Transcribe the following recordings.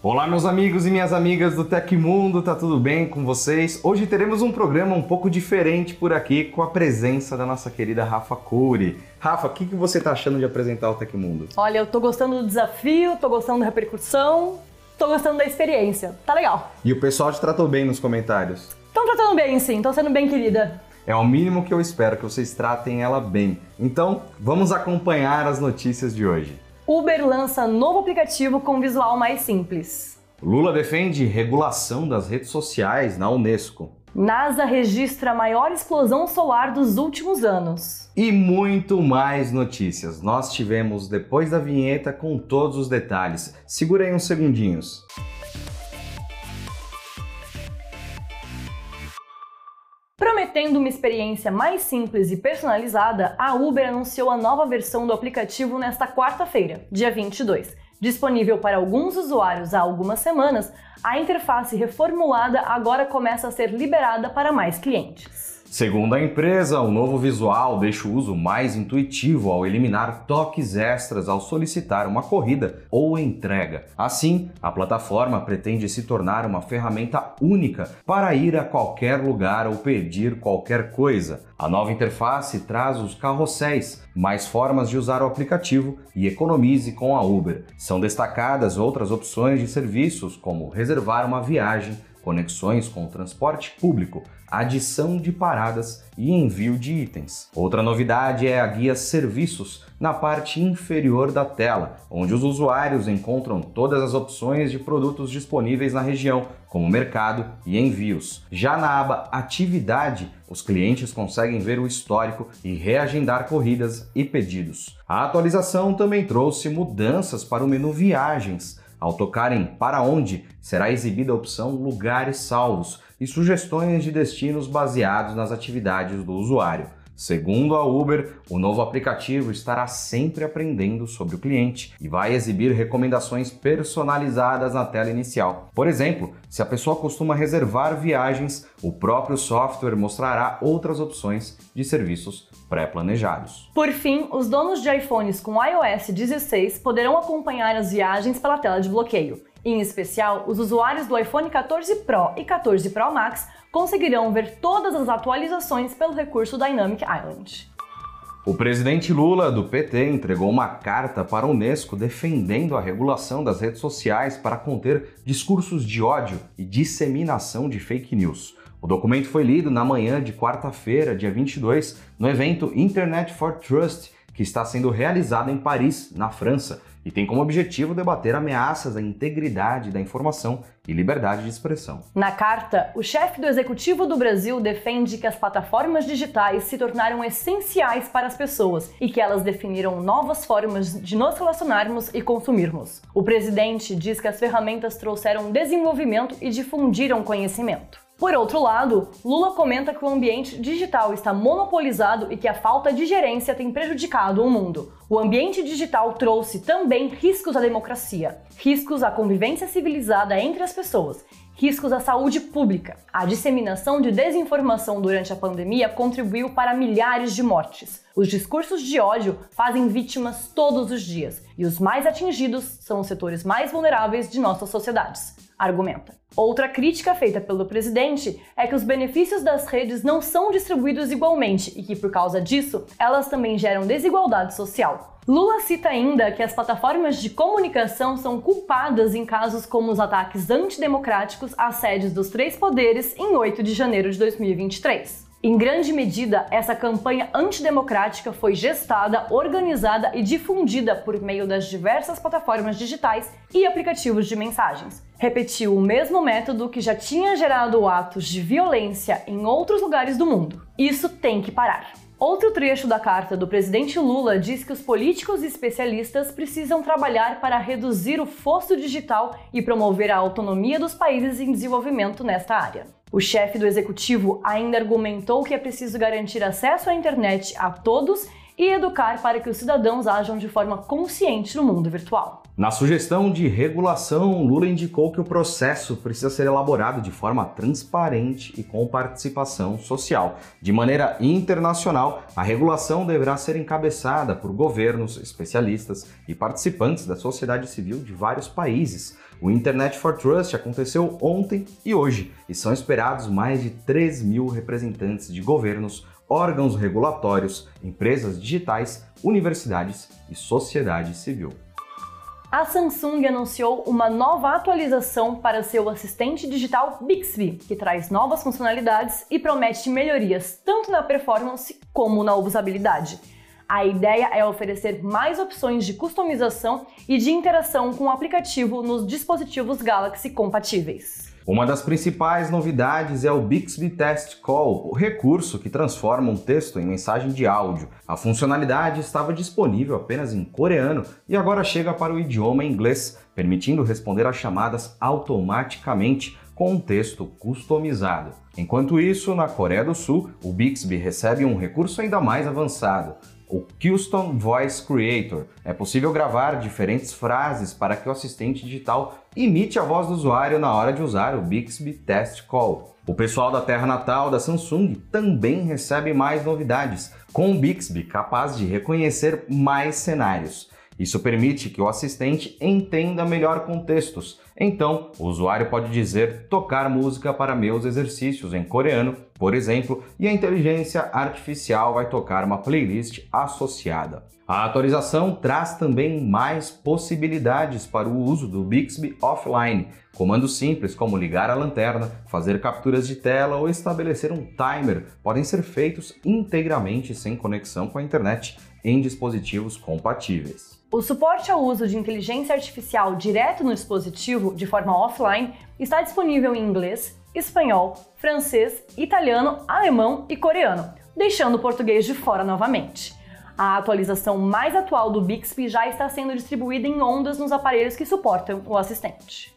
Olá, meus amigos e minhas amigas do Tecmundo, tá tudo bem com vocês? Hoje teremos um programa um pouco diferente por aqui com a presença da nossa querida Rafa Cury. Rafa, o que, que você tá achando de apresentar o Tecmundo? Olha, eu tô gostando do desafio, tô gostando da repercussão, tô gostando da experiência. Tá legal. E o pessoal te tratou bem nos comentários? Estão tratando bem, sim, estão sendo bem querida. É o mínimo que eu espero, que vocês tratem ela bem. Então, vamos acompanhar as notícias de hoje. Uber lança novo aplicativo com visual mais simples. Lula defende regulação das redes sociais na Unesco. NASA registra a maior explosão solar dos últimos anos. E muito mais notícias. Nós tivemos depois da vinheta com todos os detalhes. Segura aí uns segundinhos. Prometendo uma experiência mais simples e personalizada, a Uber anunciou a nova versão do aplicativo nesta quarta-feira, dia 22. Disponível para alguns usuários há algumas semanas, a interface reformulada agora começa a ser liberada para mais clientes. Segundo a empresa, o novo visual deixa o uso mais intuitivo ao eliminar toques extras ao solicitar uma corrida ou entrega. Assim, a plataforma pretende se tornar uma ferramenta única para ir a qualquer lugar ou pedir qualquer coisa. A nova interface traz os carrosséis, mais formas de usar o aplicativo e economize com a Uber. São destacadas outras opções de serviços, como reservar uma viagem, conexões com o transporte público, adição de paradas e envio de itens. Outra novidade é a guia Serviços na parte inferior da tela, onde os usuários encontram todas as opções de produtos disponíveis na região, como mercado e envios. Já na aba Atividade, os clientes conseguem ver o histórico e reagendar corridas e pedidos. A atualização também trouxe mudanças para o menu Viagens. Ao tocar em Para onde, será exibida a opção Lugares Salvos e sugestões de destinos baseados nas atividades do usuário. Segundo a Uber, o novo aplicativo estará sempre aprendendo sobre o cliente e vai exibir recomendações personalizadas na tela inicial. Por exemplo, se a pessoa costuma reservar viagens, o próprio software mostrará outras opções de serviços pré-planejados. Por fim, os donos de iPhones com iOS 16 poderão acompanhar as viagens pela tela de bloqueio. Em especial, os usuários do iPhone 14 Pro e 14 Pro Max conseguirão ver todas as atualizações pelo recurso Dynamic Island. O presidente Lula, do PT, entregou uma carta para a Unesco defendendo a regulação das redes sociais para conter discursos de ódio e disseminação de fake news. O documento foi lido na manhã de quarta-feira, dia 22, no evento Internet for Trust, que está sendo realizado em Paris, na França, e tem como objetivo debater ameaças à integridade da informação e liberdade de expressão. Na carta, o chefe do executivo do Brasil defende que as plataformas digitais se tornaram essenciais para as pessoas e que elas definiram novas formas de nos relacionarmos e consumirmos. O presidente diz que as ferramentas trouxeram desenvolvimento e difundiram conhecimento. Por outro lado, Lula comenta que o ambiente digital está monopolizado e que a falta de gerência tem prejudicado o mundo. O ambiente digital trouxe também riscos à democracia, riscos à convivência civilizada entre as pessoas, riscos à saúde pública. A disseminação de desinformação durante a pandemia contribuiu para milhares de mortes. Os discursos de ódio fazem vítimas todos os dias e os mais atingidos são os setores mais vulneráveis de nossas sociedades, argumenta. Outra crítica feita pelo presidente é que os benefícios das redes não são distribuídos igualmente e que, por causa disso, elas também geram desigualdade social. Lula cita ainda que as plataformas de comunicação são culpadas em casos como os ataques antidemocráticos às sedes dos três poderes em 8 de janeiro de 2023. Em grande medida, essa campanha antidemocrática foi gestada, organizada e difundida por meio das diversas plataformas digitais e aplicativos de mensagens. Repetiu o mesmo método que já tinha gerado atos de violência em outros lugares do mundo. Isso tem que parar. Outro trecho da carta do presidente Lula diz que os políticos e especialistas precisam trabalhar para reduzir o fosso digital e promover a autonomia dos países em desenvolvimento nesta área. O chefe do executivo ainda argumentou que é preciso garantir acesso à internet a todos e educar para que os cidadãos ajam de forma consciente no mundo virtual. Na sugestão de regulação, Lula indicou que o processo precisa ser elaborado de forma transparente e com participação social. De maneira internacional, a regulação deverá ser encabeçada por governos, especialistas e participantes da sociedade civil de vários países. O Internet for Trust aconteceu ontem e hoje, e são esperados mais de 3 mil representantes de governos, órgãos regulatórios, empresas digitais, universidades e sociedade civil. A Samsung anunciou uma nova atualização para seu assistente digital Bixby, que traz novas funcionalidades e promete melhorias tanto na performance como na usabilidade. A ideia é oferecer mais opções de customização e de interação com o aplicativo nos dispositivos Galaxy compatíveis. Uma das principais novidades é o Bixby Test Call, o recurso que transforma um texto em mensagem de áudio. A funcionalidade estava disponível apenas em coreano e agora chega para o idioma inglês, permitindo responder às chamadas automaticamente com um texto customizado. Enquanto isso, na Coreia do Sul, o Bixby recebe um recurso ainda mais avançado o Custom Voice Creator. É possível gravar diferentes frases para que o assistente digital imite a voz do usuário na hora de usar o Bixby Test Call. O pessoal da terra natal da Samsung também recebe mais novidades, com o Bixby capaz de reconhecer mais cenários. Isso permite que o assistente entenda melhor contextos. Então, o usuário pode dizer tocar música para meus exercícios em coreano, por exemplo, e a inteligência artificial vai tocar uma playlist associada. A atualização traz também mais possibilidades para o uso do Bixby offline. Comandos simples como ligar a lanterna, fazer capturas de tela ou estabelecer um timer podem ser feitos integralmente sem conexão com a internet em dispositivos compatíveis. O suporte ao uso de inteligência artificial direto no dispositivo, de forma offline, está disponível em inglês, espanhol, francês, italiano, alemão e coreano, deixando o português de fora novamente. A atualização mais atual do Bixby já está sendo distribuída em ondas nos aparelhos que suportam o assistente.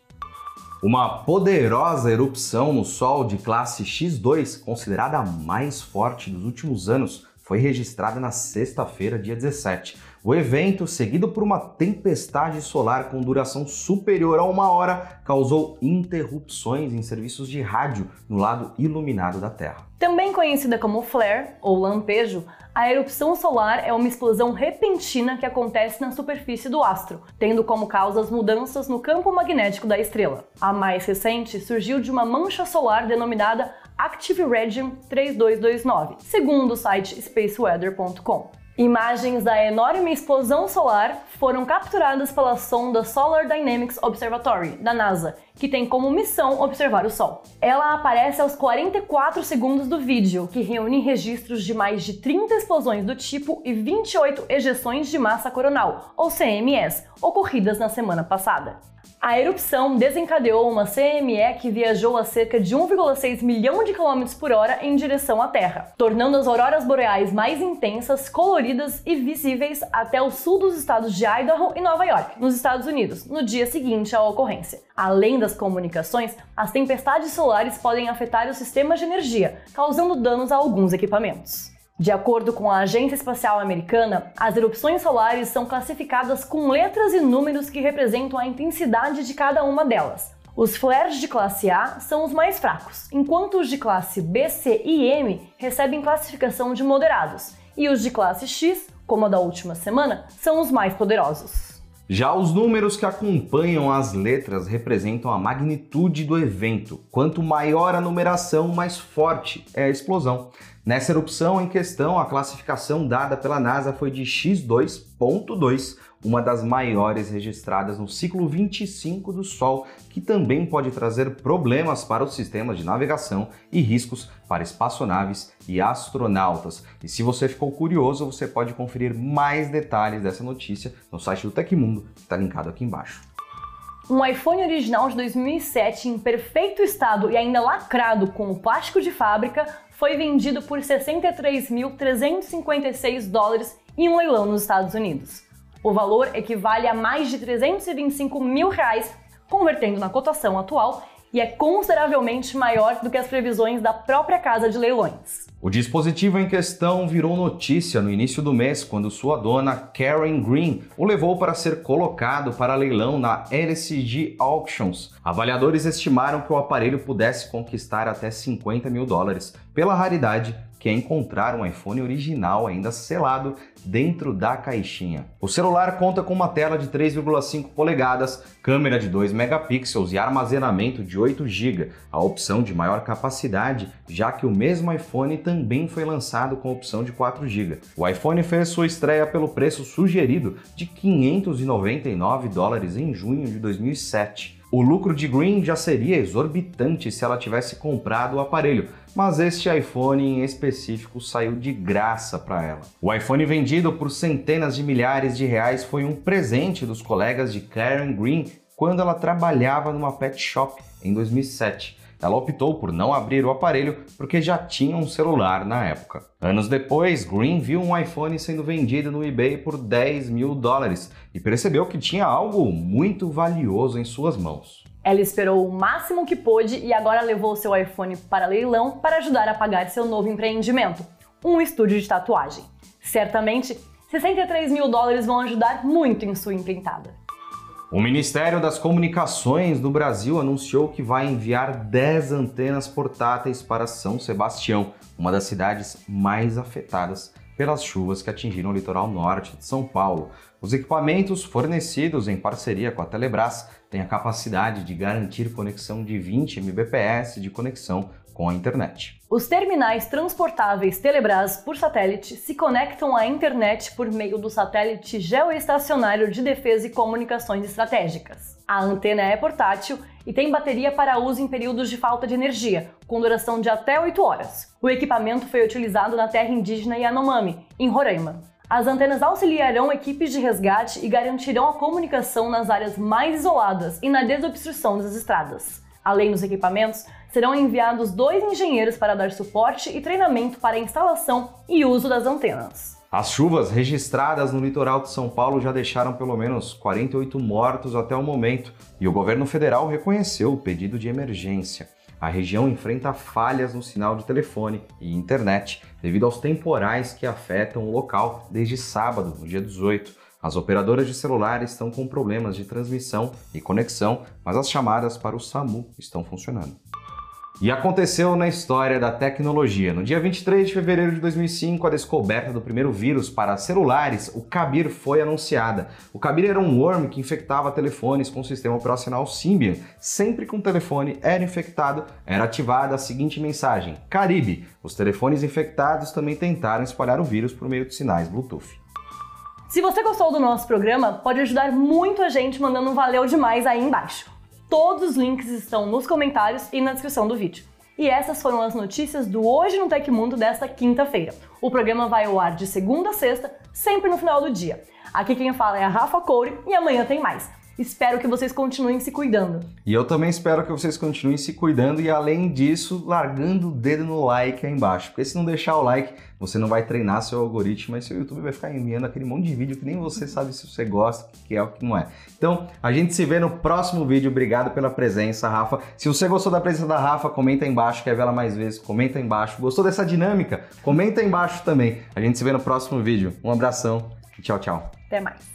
Uma poderosa erupção no Sol de classe X2, considerada a mais forte dos últimos anos, foi registrada na sexta-feira, dia 17. O evento, seguido por uma tempestade solar com duração superior a uma hora, causou interrupções em serviços de rádio no lado iluminado da Terra. Também conhecida como flare ou lampejo, a erupção solar é uma explosão repentina que acontece na superfície do astro, tendo como causa as mudanças no campo magnético da estrela. A mais recente surgiu de uma mancha solar denominada Active Region 3229, segundo o site spaceweather.com. Imagens da enorme explosão solar foram capturadas pela sonda Solar Dynamics Observatory, da NASA, que tem como missão observar o Sol. Ela aparece aos 44 segundos do vídeo, que reúne registros de mais de 30 explosões do tipo e 28 ejeções de massa coronal, ou CMS, ocorridas na semana passada. A erupção desencadeou uma CME que viajou a cerca de 1,6 milhão de quilômetros por hora em direção à Terra, tornando as auroras boreais mais intensas, coloridas e visíveis até o sul dos estados de Idaho e Nova York, nos Estados Unidos, no dia seguinte à ocorrência. Além das comunicações, as tempestades solares podem afetar os sistemas de energia, causando danos a alguns equipamentos. De acordo com a Agência Espacial Americana, as erupções solares são classificadas com letras e números que representam a intensidade de cada uma delas. Os flares de classe A são os mais fracos, enquanto os de classe B, C e M recebem classificação de moderados, e os de classe X, como a da última semana, são os mais poderosos. Já os números que acompanham as letras representam a magnitude do evento. Quanto maior a numeração, mais forte é a explosão. Nessa erupção em questão, a classificação dada pela NASA foi de X2.2, uma das maiores registradas no ciclo 25 do Sol, que também pode trazer problemas para os sistemas de navegação e riscos para espaçonaves e astronautas. E se você ficou curioso, você pode conferir mais detalhes dessa notícia no site do Tecmundo, que está linkado aqui embaixo. Um iPhone original de 2007 em perfeito estado e ainda lacrado com o plástico de fábrica foi vendido por 63.356 dólares em um leilão nos Estados Unidos. O valor equivale a mais de 325 mil reais, convertendo na cotação atual, e é consideravelmente maior do que as previsões da própria casa de leilões. O dispositivo em questão virou notícia no início do mês quando sua dona Karen Green o levou para ser colocado para leilão na LCG Auctions. Avaliadores estimaram que o aparelho pudesse conquistar até 50 mil dólares pela raridade que é encontrar um iPhone original ainda selado dentro da caixinha. O celular conta com uma tela de 3,5 polegadas, câmera de 2 megapixels e armazenamento de 8 GB, a opção de maior capacidade, já que o mesmo iPhone também foi lançado com opção de 4 GB. O iPhone fez sua estreia pelo preço sugerido de 599 dólares em junho de 2007. O lucro de Green já seria exorbitante se ela tivesse comprado o aparelho, mas este iPhone em específico saiu de graça para ela. O iPhone vendido por centenas de milhares de reais foi um presente dos colegas de Karen Green quando ela trabalhava numa pet shop em 2007. Ela optou por não abrir o aparelho porque já tinha um celular na época. Anos depois, Green viu um iPhone sendo vendido no eBay por 10 mil dólares e percebeu que tinha algo muito valioso em suas mãos. Ela esperou o máximo que pôde e agora levou seu iPhone para leilão para ajudar a pagar seu novo empreendimento, um estúdio de tatuagem. Certamente, 63 mil dólares vão ajudar muito em sua empreitada. O Ministério das Comunicações do Brasil anunciou que vai enviar 10 antenas portáteis para São Sebastião, uma das cidades mais afetadas pelas chuvas que atingiram o litoral norte de São Paulo. Os equipamentos fornecidos em parceria com a Telebrás têm a capacidade de garantir conexão de 20 Mbps de conexão com a internet. Os terminais transportáveis Telebrás por satélite se conectam à internet por meio do satélite geoestacionário de defesa e comunicações estratégicas. A antena é portátil e tem bateria para uso em períodos de falta de energia, com duração de até 8 horas. O equipamento foi utilizado na terra indígena Yanomami, em Roraima. As antenas auxiliarão equipes de resgate e garantirão a comunicação nas áreas mais isoladas e na desobstrução das estradas. Além dos equipamentos, serão enviados dois engenheiros para dar suporte e treinamento para a instalação e uso das antenas. As chuvas registradas no litoral de São Paulo já deixaram pelo menos 48 mortos até o momento e o governo federal reconheceu o pedido de emergência. A região enfrenta falhas no sinal de telefone e internet devido aos temporais que afetam o local desde sábado, no dia 18. As operadoras de celular estão com problemas de transmissão e conexão, mas as chamadas para o SAMU estão funcionando. E aconteceu na história da tecnologia. No dia 23 de fevereiro de 2005, a descoberta do primeiro vírus para celulares, o Kabir, foi anunciada. O Kabir era um worm que infectava telefones com o sistema operacional Symbian. Sempre que um telefone era infectado, era ativada a seguinte mensagem: Caribe. Os telefones infectados também tentaram espalhar o vírus por meio de sinais Bluetooth. Se você gostou do nosso programa, pode ajudar muito a gente mandando um valeu demais aí embaixo. Todos os links estão nos comentários e na descrição do vídeo. E essas foram as notícias do Hoje no Tecmundo desta quinta-feira. O programa vai ao ar de segunda a sexta, sempre no final do dia. Aqui quem fala é a Rafa Coure e amanhã tem mais. Espero que vocês continuem se cuidando. E eu também espero que vocês continuem se cuidando e, além disso, largando o dedo no like aí embaixo. Porque se não deixar o like, você não vai treinar seu algoritmo e seu YouTube vai ficar enviando aquele monte de vídeo que nem você sabe se você gosta, que é o que não é. Então, a gente se vê no próximo vídeo. Obrigado pela presença, Rafa. Se você gostou da presença da Rafa, comenta aí embaixo, quer ver ela mais vezes, comenta aí embaixo. Gostou dessa dinâmica? Comenta aí embaixo também. A gente se vê no próximo vídeo. Um abração e tchau, tchau. Até mais.